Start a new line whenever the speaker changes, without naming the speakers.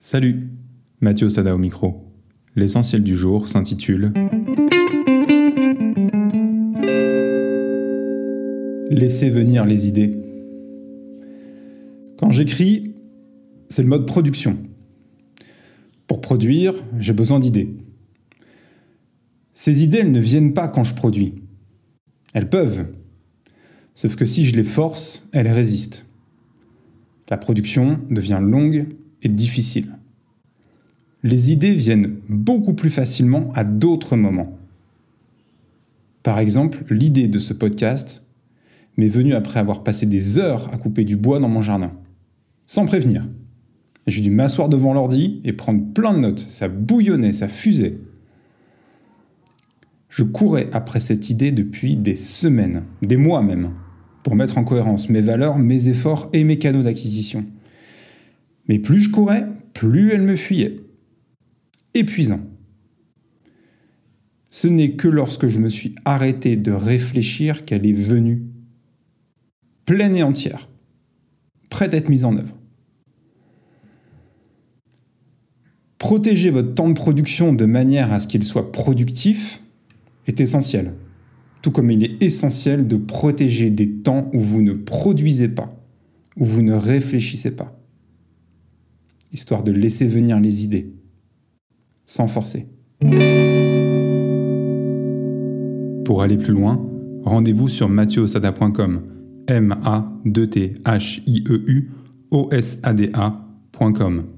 Salut, Mathieu Sada au micro. L'essentiel du jour s'intitule Laissez venir les idées. Quand j'écris, c'est le mode production. Pour produire, j'ai besoin d'idées. Ces idées, elles ne viennent pas quand je produis. Elles peuvent. Sauf que si je les force, elles résistent. La production devient longue et difficile. Les idées viennent beaucoup plus facilement à d'autres moments. Par exemple, l'idée de ce podcast m'est venue après avoir passé des heures à couper du bois dans mon jardin, sans prévenir. J'ai dû m'asseoir devant l'ordi et prendre plein de notes, ça bouillonnait, ça fusait. Je courais après cette idée depuis des semaines, des mois même, pour mettre en cohérence mes valeurs, mes efforts et mes canaux d'acquisition. Mais plus je courais, plus elle me fuyait. Épuisant. Ce n'est que lorsque je me suis arrêté de réfléchir qu'elle est venue, pleine et entière, prête à être mise en œuvre. Protéger votre temps de production de manière à ce qu'il soit productif est essentiel, tout comme il est essentiel de protéger des temps où vous ne produisez pas, où vous ne réfléchissez pas histoire de laisser venir les idées, sans forcer. Pour aller plus loin, rendez-vous sur mathieuosada.com, m a t h i e u o s a d a.com